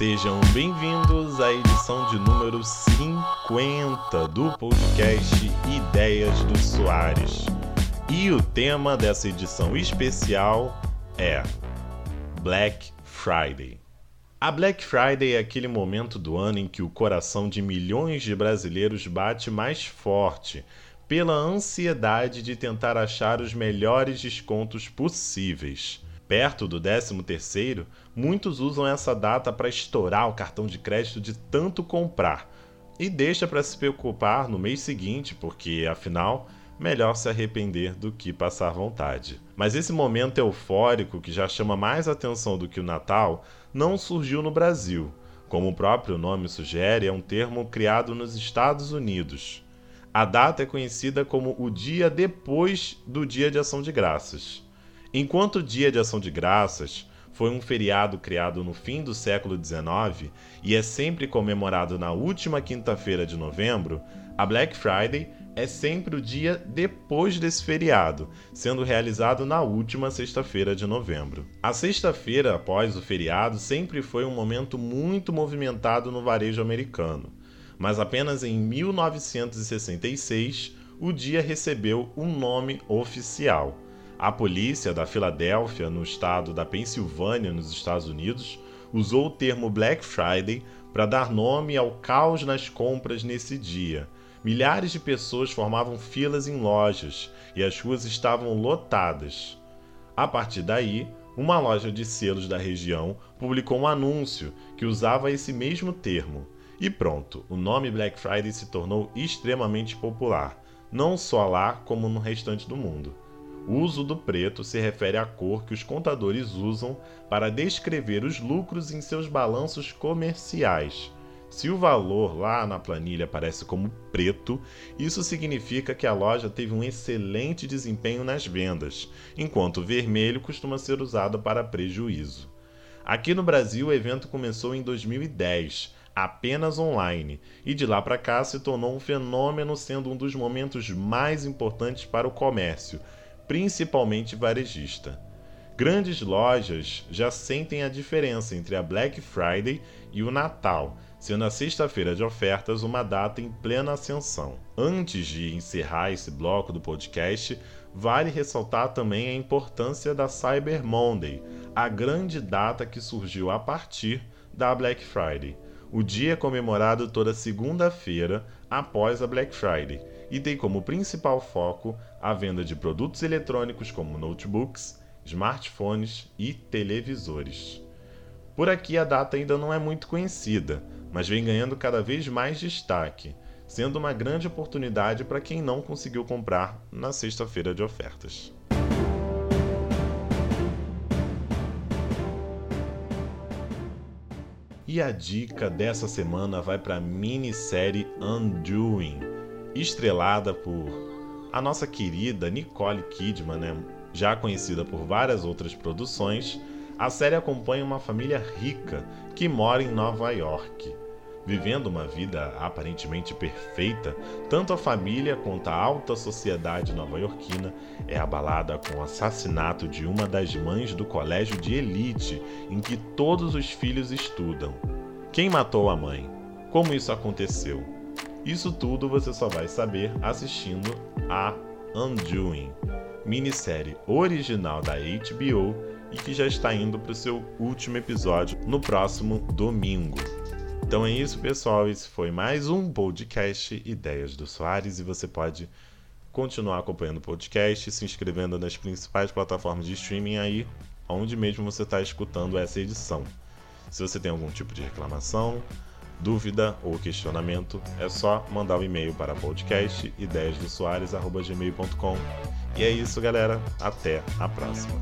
Sejam bem-vindos à edição de número 50 do podcast Ideias do Soares. E o tema dessa edição especial é Black Friday. A Black Friday é aquele momento do ano em que o coração de milhões de brasileiros bate mais forte pela ansiedade de tentar achar os melhores descontos possíveis. Perto do 13º, muitos usam essa data para estourar o cartão de crédito de tanto comprar e deixa para se preocupar no mês seguinte, porque afinal, melhor se arrepender do que passar vontade. Mas esse momento eufórico que já chama mais atenção do que o Natal não surgiu no Brasil. Como o próprio nome sugere, é um termo criado nos Estados Unidos. A data é conhecida como o dia depois do Dia de Ação de Graças. Enquanto o Dia de Ação de Graças foi um feriado criado no fim do século XIX e é sempre comemorado na última quinta-feira de novembro, a Black Friday é sempre o dia depois desse feriado, sendo realizado na última sexta-feira de novembro. A sexta-feira após o feriado sempre foi um momento muito movimentado no varejo americano mas apenas em 1966 o dia recebeu um nome oficial. A polícia da Filadélfia, no estado da Pensilvânia, nos Estados Unidos, usou o termo Black Friday para dar nome ao caos nas compras nesse dia. Milhares de pessoas formavam filas em lojas e as ruas estavam lotadas. A partir daí, uma loja de selos da região publicou um anúncio que usava esse mesmo termo. E pronto, o nome Black Friday se tornou extremamente popular, não só lá como no restante do mundo. O uso do preto se refere à cor que os contadores usam para descrever os lucros em seus balanços comerciais. Se o valor lá na planilha aparece como preto, isso significa que a loja teve um excelente desempenho nas vendas, enquanto o vermelho costuma ser usado para prejuízo. Aqui no Brasil, o evento começou em 2010, apenas online, e de lá para cá se tornou um fenômeno, sendo um dos momentos mais importantes para o comércio, principalmente varejista. Grandes lojas já sentem a diferença entre a Black Friday e o Natal, sendo a sexta-feira de ofertas uma data em plena ascensão. Antes de encerrar esse bloco do podcast, vale ressaltar também a importância da Cyber Monday, a grande data que surgiu a partir da Black Friday. O dia é comemorado toda segunda-feira após a Black Friday e tem como principal foco a venda de produtos eletrônicos como notebooks, smartphones e televisores. Por aqui a data ainda não é muito conhecida, mas vem ganhando cada vez mais destaque, sendo uma grande oportunidade para quem não conseguiu comprar na sexta-feira de ofertas. E a dica dessa semana vai para a minissérie Undoing, estrelada por a nossa querida Nicole Kidman, né? já conhecida por várias outras produções. A série acompanha uma família rica que mora em Nova York Vivendo uma vida aparentemente perfeita, tanto a família quanto a alta sociedade nova-iorquina é abalada com o assassinato de uma das mães do colégio de elite em que todos os filhos estudam. Quem matou a mãe? Como isso aconteceu? Isso tudo você só vai saber assistindo a Undoing, minissérie original da HBO e que já está indo para o seu último episódio no próximo domingo. Então é isso, pessoal. Esse foi mais um podcast Ideias do Soares e você pode continuar acompanhando o podcast, se inscrevendo nas principais plataformas de streaming aí, onde mesmo você está escutando essa edição. Se você tem algum tipo de reclamação, dúvida ou questionamento, é só mandar um e-mail para podcast. E é isso, galera. Até a próxima.